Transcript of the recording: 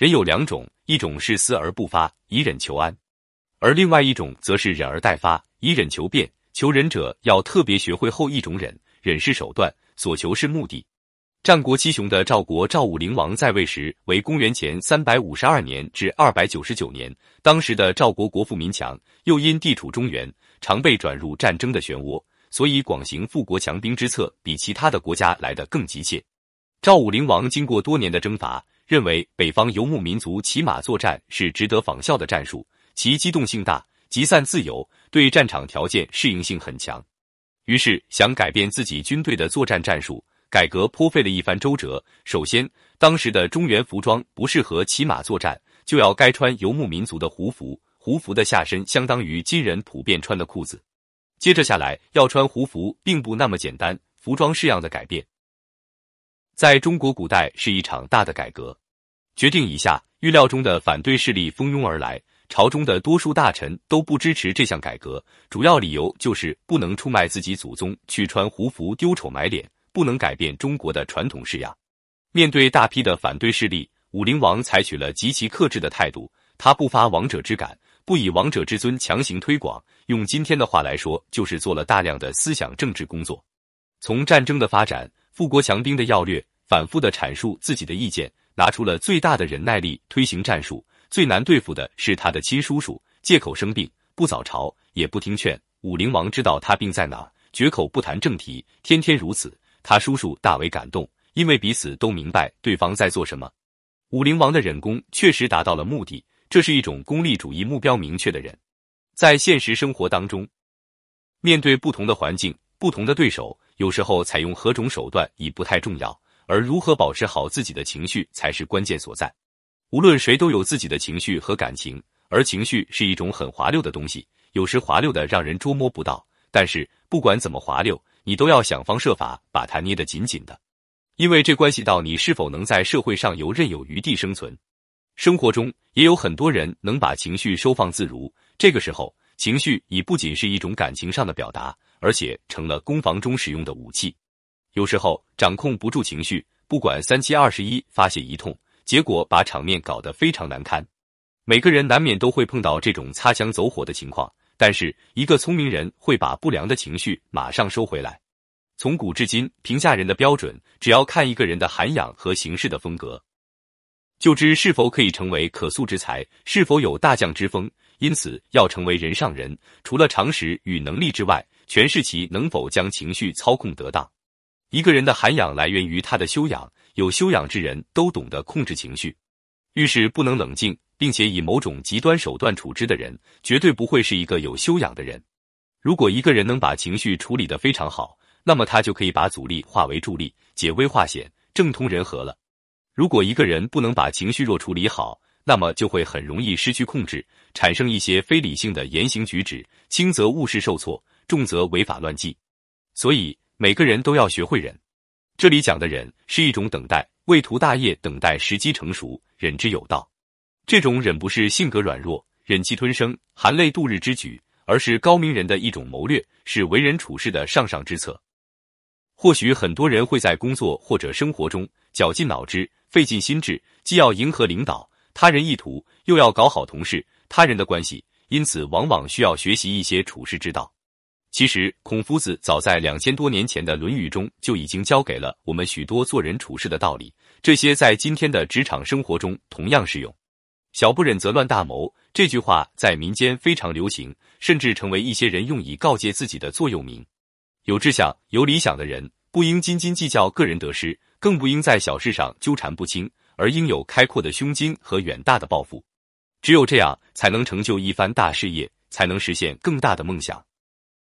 人有两种，一种是思而不发，以忍求安；而另外一种则是忍而待发，以忍求变。求忍者要特别学会后一种忍，忍是手段，所求是目的。战国七雄的赵国赵武灵王在位时为公元前三百五十二年至二百九十九年，当时的赵国国富民强，又因地处中原，常被转入战争的漩涡，所以广行富国强兵之策比其他的国家来得更急切。赵武灵王经过多年的征伐。认为北方游牧民族骑马作战是值得仿效的战术，其机动性大，集散自由，对战场条件适应性很强。于是想改变自己军队的作战战术，改革颇费了一番周折。首先，当时的中原服装不适合骑马作战，就要该穿游牧民族的胡服，胡服的下身相当于今人普遍穿的裤子。接着下来要穿胡服，并不那么简单，服装式样的改变。在中国古代是一场大的改革，决定以下，预料中的反对势力蜂拥而来，朝中的多数大臣都不支持这项改革，主要理由就是不能出卖自己祖宗去穿胡服丢丑埋脸，不能改变中国的传统式样。面对大批的反对势力，武灵王采取了极其克制的态度，他不发王者之感，不以王者之尊强行推广，用今天的话来说，就是做了大量的思想政治工作。从战争的发展，富国强兵的要略。反复的阐述自己的意见，拿出了最大的忍耐力推行战术。最难对付的是他的亲叔叔，借口生病不早朝，也不听劝。武灵王知道他病在哪，绝口不谈正题，天天如此。他叔叔大为感动，因为彼此都明白对方在做什么。武灵王的忍功确实达到了目的，这是一种功利主义目标明确的人。在现实生活当中，面对不同的环境、不同的对手，有时候采用何种手段已不太重要。而如何保持好自己的情绪才是关键所在。无论谁都有自己的情绪和感情，而情绪是一种很滑溜的东西，有时滑溜的让人捉摸不到。但是不管怎么滑溜，你都要想方设法把它捏得紧紧的，因为这关系到你是否能在社会上游刃有余地生存。生活中也有很多人能把情绪收放自如，这个时候情绪已不仅是一种感情上的表达，而且成了攻防中使用的武器。有时候掌控不住情绪，不管三七二十一发泄一通，结果把场面搞得非常难堪。每个人难免都会碰到这种擦枪走火的情况，但是一个聪明人会把不良的情绪马上收回来。从古至今，评价人的标准，只要看一个人的涵养和行事的风格，就知是否可以成为可塑之才，是否有大将之风。因此，要成为人上人，除了常识与能力之外，全是其能否将情绪操控得当。一个人的涵养来源于他的修养，有修养之人都懂得控制情绪。遇事不能冷静，并且以某种极端手段处置的人，绝对不会是一个有修养的人。如果一个人能把情绪处理得非常好，那么他就可以把阻力化为助力，解危化险，政通人和了。如果一个人不能把情绪若处理好，那么就会很容易失去控制，产生一些非理性的言行举止，轻则误事受挫，重则违法乱纪。所以。每个人都要学会忍，这里讲的忍是一种等待，为图大业，等待时机成熟，忍之有道。这种忍不是性格软弱、忍气吞声、含泪度日之举，而是高明人的一种谋略，是为人处事的上上之策。或许很多人会在工作或者生活中绞尽脑汁、费尽心智，既要迎合领导、他人意图，又要搞好同事、他人的关系，因此往往需要学习一些处世之道。其实，孔夫子早在两千多年前的《论语》中就已经教给了我们许多做人处事的道理，这些在今天的职场生活中同样适用。小不忍则乱大谋，这句话在民间非常流行，甚至成为一些人用以告诫自己的座右铭。有志向、有理想的人，不应斤斤计较个人得失，更不应在小事上纠缠不清，而应有开阔的胸襟和远大的抱负。只有这样，才能成就一番大事业，才能实现更大的梦想。